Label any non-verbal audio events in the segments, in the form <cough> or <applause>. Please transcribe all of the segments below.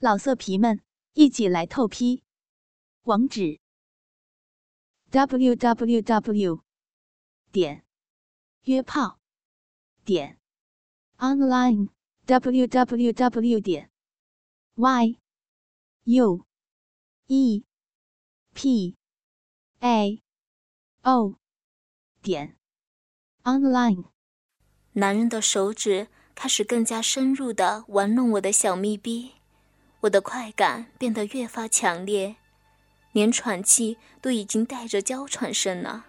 老色皮们，一起来透批！网址：w w w 点约炮点 online w w w 点 y u e p a o 点 online。男人的手指开始更加深入的玩弄我的小蜜逼。我的快感变得越发强烈，连喘气都已经带着娇喘声了，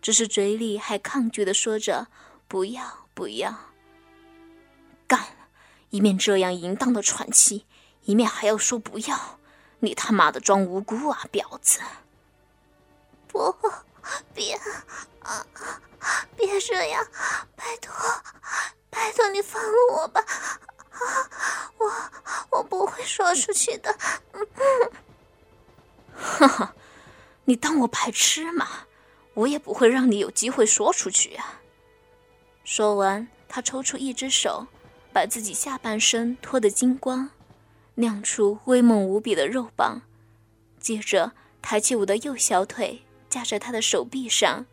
只是嘴里还抗拒的说着“不要，不要”。干，一面这样淫荡的喘气，一面还要说“不要”，你他妈的装无辜啊，婊子！不，别啊，别这样，拜托，拜托你放了我吧。啊我我不会说出去的。<laughs> 哈哈，你当我白痴吗？我也不会让你有机会说出去啊！说完，他抽出一只手，把自己下半身脱得精光，亮出威猛无比的肉棒，接着抬起我的右小腿架在他的手臂上，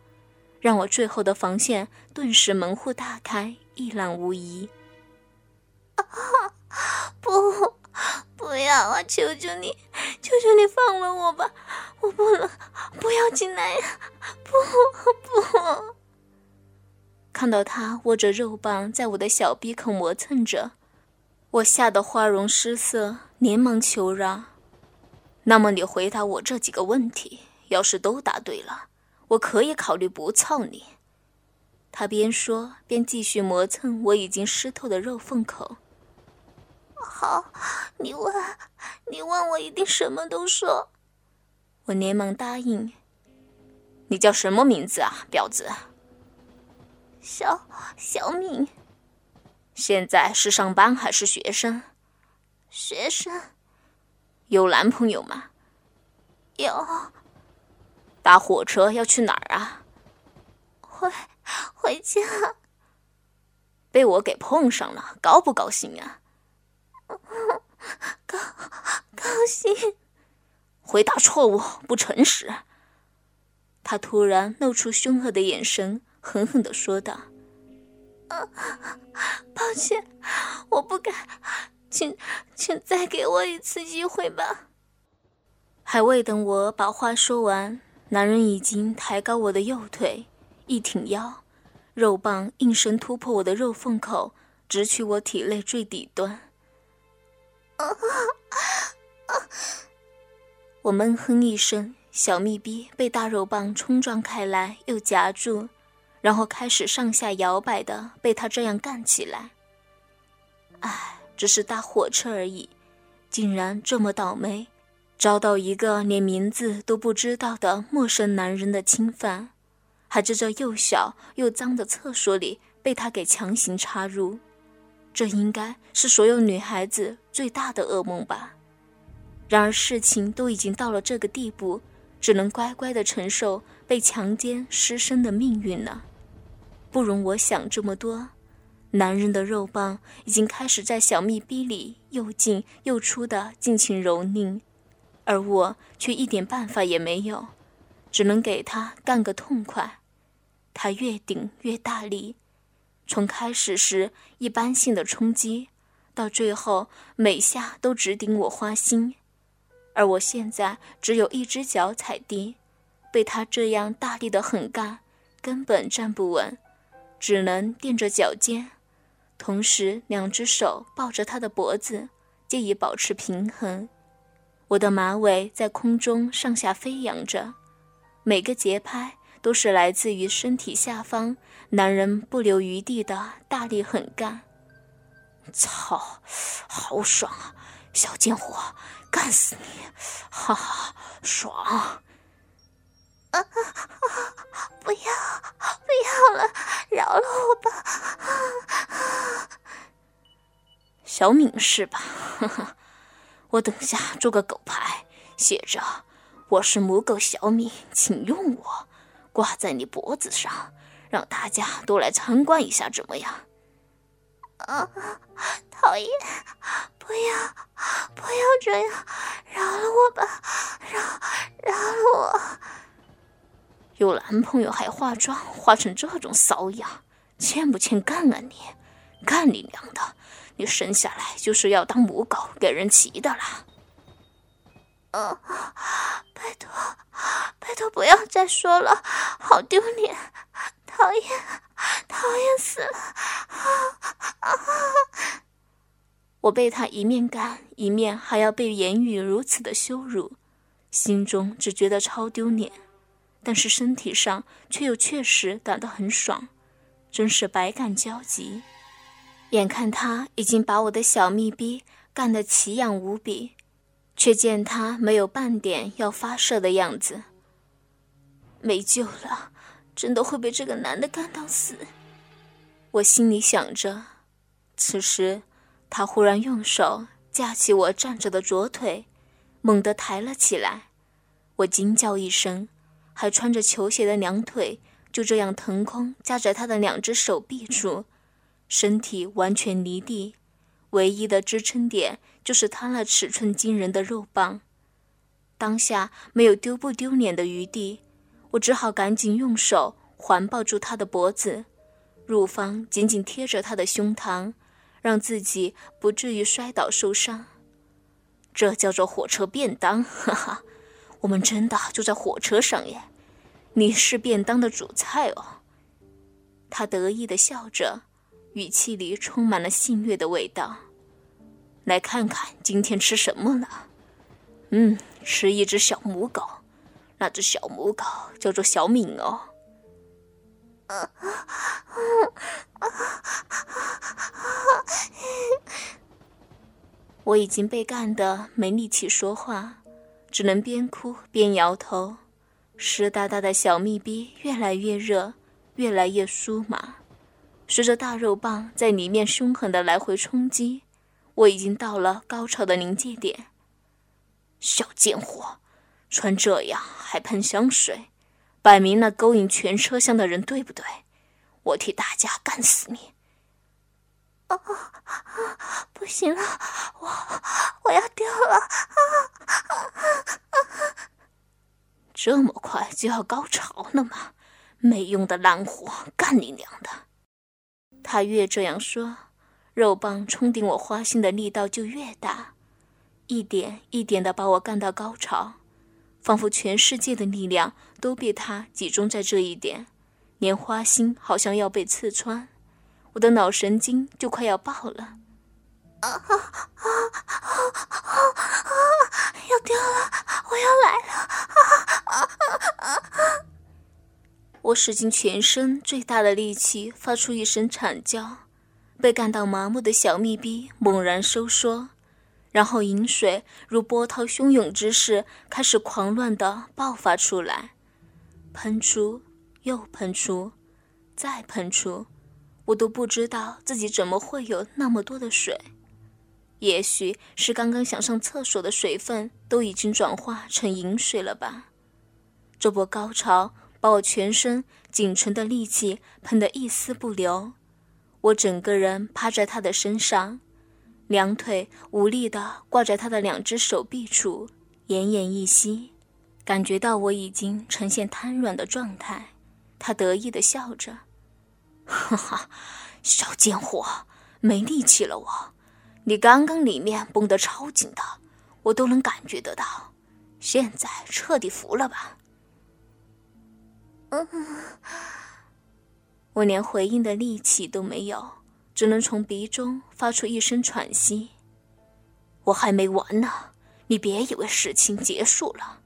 让我最后的防线顿时门户大开，一览无遗。啊 <laughs> 不，不要啊！求求你，求求你放了我吧！我不能，不要进来呀！不不！看到他握着肉棒在我的小鼻口磨蹭着，我吓得花容失色，连忙求饶：“那么你回答我这几个问题，要是都答对了，我可以考虑不操你。”他边说边继续磨蹭我已经湿透的肉缝口。好，你问，你问我一定什么都说。我连忙答应。你叫什么名字啊，婊子？小小敏。现在是上班还是学生？学生。有男朋友吗？有。搭火车要去哪儿啊？回回家。被我给碰上了，高不高兴啊？高高兴，回答错误，不诚实。他突然露出凶恶的眼神，狠狠的说道：“抱歉，我不敢，请请再给我一次机会吧。”还未等我把话说完，男人已经抬高我的右腿，一挺腰，肉棒应声突破我的肉缝口，直取我体内最底端。<laughs> 我闷哼一声，小蜜逼被大肉棒冲撞开来，又夹住，然后开始上下摇摆的被他这样干起来。唉，只是搭火车而已，竟然这么倒霉，遭到一个连名字都不知道的陌生男人的侵犯，还在这又小又脏的厕所里被他给强行插入。这应该是所有女孩子最大的噩梦吧。然而事情都已经到了这个地步，只能乖乖的承受被强奸失身的命运了。不容我想这么多，男人的肉棒已经开始在小蜜逼里又进又出的尽情蹂躏，而我却一点办法也没有，只能给他干个痛快。他越顶越大力。从开始时一般性的冲击，到最后每下都直顶我花心，而我现在只有一只脚踩地，被他这样大力的狠干，根本站不稳，只能垫着脚尖，同时两只手抱着他的脖子，借以保持平衡。我的马尾在空中上下飞扬着，每个节拍。都是来自于身体下方，男人不留余地的大力狠干。操，好爽啊，小贱货，干死你！哈哈，爽！啊啊啊！不要，不要了，饶了我吧！小敏是吧？哈哈，我等下做个狗牌，写着“我是母狗小敏，请用我”。挂在你脖子上，让大家都来参观一下，怎么样？啊，讨厌！不要，不要这样，饶了我吧，饶饶了我！有男朋友还化妆，化成这种骚样，欠不欠干啊你？干你娘的！你生下来就是要当母狗给人骑的啦！啊，拜托，拜托不要再说了，好丢脸，讨厌，讨厌死了！啊啊！我被他一面干，一面还要被言语如此的羞辱，心中只觉得超丢脸，但是身体上却又确实打得很爽，真是百感交集。眼看他已经把我的小蜜逼干得奇痒无比，却见他没有半点要发射的样子，没救了，真的会被这个男的干到死。我心里想着，此时他忽然用手架起我站着的左腿，猛地抬了起来，我惊叫一声，还穿着球鞋的两腿就这样腾空夹在他的两只手臂处。身体完全离地，唯一的支撑点就是他那尺寸惊人的肉棒。当下没有丢不丢脸的余地，我只好赶紧用手环抱住他的脖子，乳房紧紧贴着他的胸膛，让自己不至于摔倒受伤。这叫做火车便当，<laughs> 哈哈，我们真的就在火车上耶！你是便当的主菜哦。他得意地笑着。语气里充满了戏谑的味道。来看看今天吃什么了？嗯，吃一只小母狗，那只小母狗叫做小敏哦。我已经被干得没力气说话，只能边哭边摇头。湿哒哒的小蜜逼越来越热，越来越酥麻。随着大肉棒在里面凶狠的来回冲击，我已经到了高潮的临界点。小贱货，穿这样还喷香水，摆明了勾引全车厢的人，对不对？我替大家干死你！啊，不行了，我我要掉了！这么快就要高潮了吗？没用的烂货，干你娘的！他越这样说，肉棒冲顶我花心的力道就越大，一点一点的把我干到高潮，仿佛全世界的力量都被他集中在这一点，连花心好像要被刺穿，我的脑神经就快要爆了。啊啊啊啊啊！要掉了，我要来了！啊啊啊啊！我使尽全身最大的力气，发出一声惨叫，被干到麻木的小蜜逼猛然收缩，然后饮水如波涛汹涌之势开始狂乱地爆发出来，喷出又喷出，再喷出，我都不知道自己怎么会有那么多的水，也许是刚刚想上厕所的水分都已经转化成饮水了吧，这波高潮。把我全身仅存的力气喷得一丝不留，我整个人趴在他的身上，两腿无力地挂在他的两只手臂处，奄奄一息，感觉到我已经呈现瘫软的状态。他得意地笑着：“ <laughs> 哈哈，小贱货，没力气了我。你刚刚里面绷得超紧的，我都能感觉得到。现在彻底服了吧？”嗯，我连回应的力气都没有，只能从鼻中发出一声喘息。我还没完呢，你别以为事情结束了。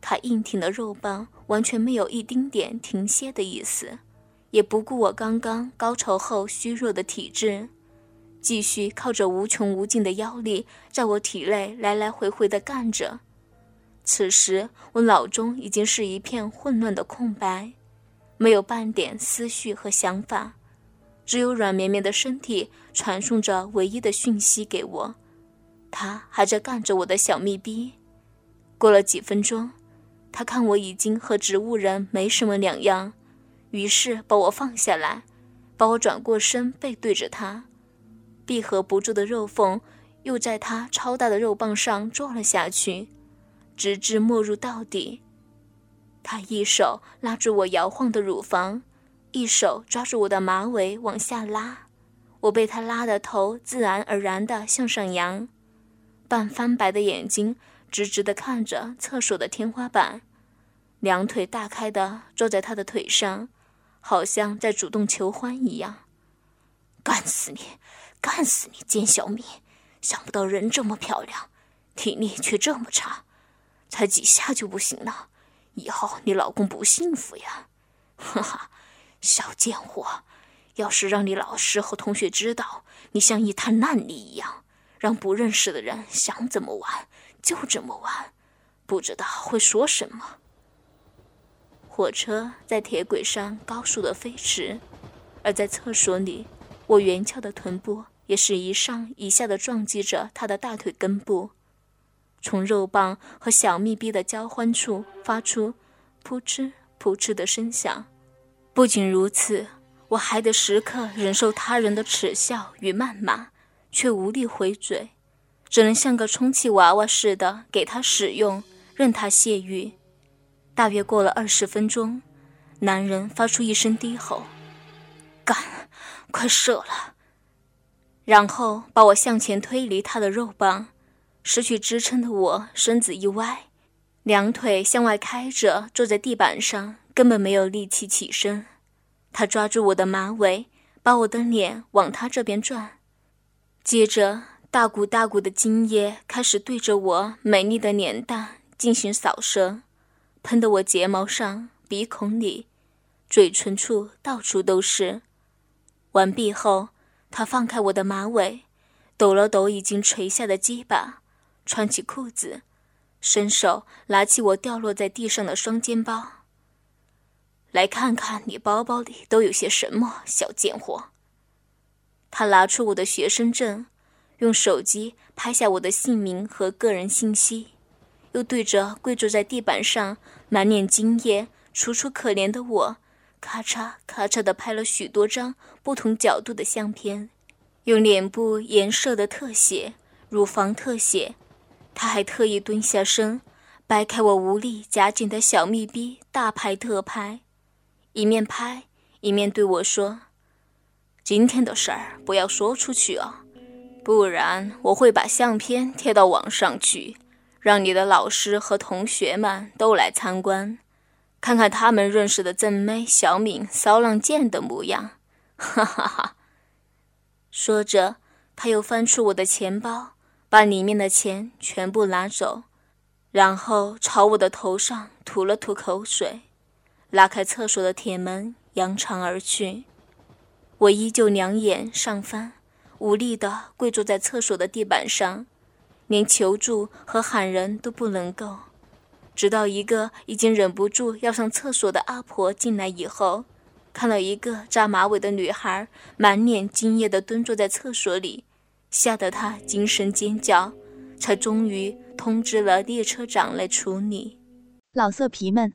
他硬挺的肉棒完全没有一丁点停歇的意思，也不顾我刚刚高潮后虚弱的体质，继续靠着无穷无尽的妖力，在我体内来来回回的干着。此时，我脑中已经是一片混乱的空白，没有半点思绪和想法，只有软绵绵的身体传送着唯一的讯息给我。他还在干着我的小蜜逼。过了几分钟，他看我已经和植物人没什么两样，于是把我放下来，把我转过身，背对着他，闭合不住的肉缝又在他超大的肉棒上坐了下去，直至没入到底。他一手拉住我摇晃的乳房，一手抓住我的马尾往下拉，我被他拉的头自然而然地向上扬，半翻白的眼睛直直地看着厕所的天花板，两腿大开的坐在他的腿上，好像在主动求欢一样。干死你，干死你，贱小蜜！想不到人这么漂亮，体力却这么差，才几下就不行了。以后你老公不幸福呀，哈哈，小贱货！要是让你老师和同学知道你像一滩烂泥一样，让不认识的人想怎么玩就怎么玩，不知道会说什么。火车在铁轨上高速的飞驰，而在厕所里，我圆翘的臀部也是一上一下的撞击着他的大腿根部。从肉棒和小蜜逼的交欢处发出扑哧扑哧的声响。不仅如此，我还得时刻忍受他人的耻笑与谩骂，却无力回嘴，只能像个充气娃娃似的给他使用，任他泄欲。大约过了二十分钟，男人发出一声低吼：“干，快射了！”然后把我向前推离他的肉棒。失去支撑的我，身子一歪，两腿向外开着，坐在地板上，根本没有力气起身。他抓住我的马尾，把我的脸往他这边转，接着大股大股的精液开始对着我美丽的脸蛋进行扫射，喷得我睫毛上、鼻孔里、嘴唇处到处都是。完毕后，他放开我的马尾，抖了抖已经垂下的鸡巴。穿起裤子，伸手拿起我掉落在地上的双肩包。来看看你包包里都有些什么，小贱货。他拿出我的学生证，用手机拍下我的姓名和个人信息，又对着跪坐在地板上、满脸精液、楚楚可怜的我，咔嚓咔嚓地拍了许多张不同角度的相片，用脸部颜色的特写、乳房特写。他还特意蹲下身，掰开我无力夹紧的小蜜逼，大拍特拍，一面拍一面对我说：“今天的事儿不要说出去哦，不然我会把相片贴到网上去，让你的老师和同学们都来参观，看看他们认识的正妹小敏骚浪贱的模样。”哈哈哈。说着，他又翻出我的钱包。把里面的钱全部拿走，然后朝我的头上吐了吐口水，拉开厕所的铁门，扬长而去。我依旧两眼上翻，无力地跪坐在厕所的地板上，连求助和喊人都不能够。直到一个已经忍不住要上厕所的阿婆进来以后，看到一个扎马尾的女孩满脸惊异地蹲坐在厕所里。吓得她惊声尖叫，才终于通知了列车长来处理。老色皮们，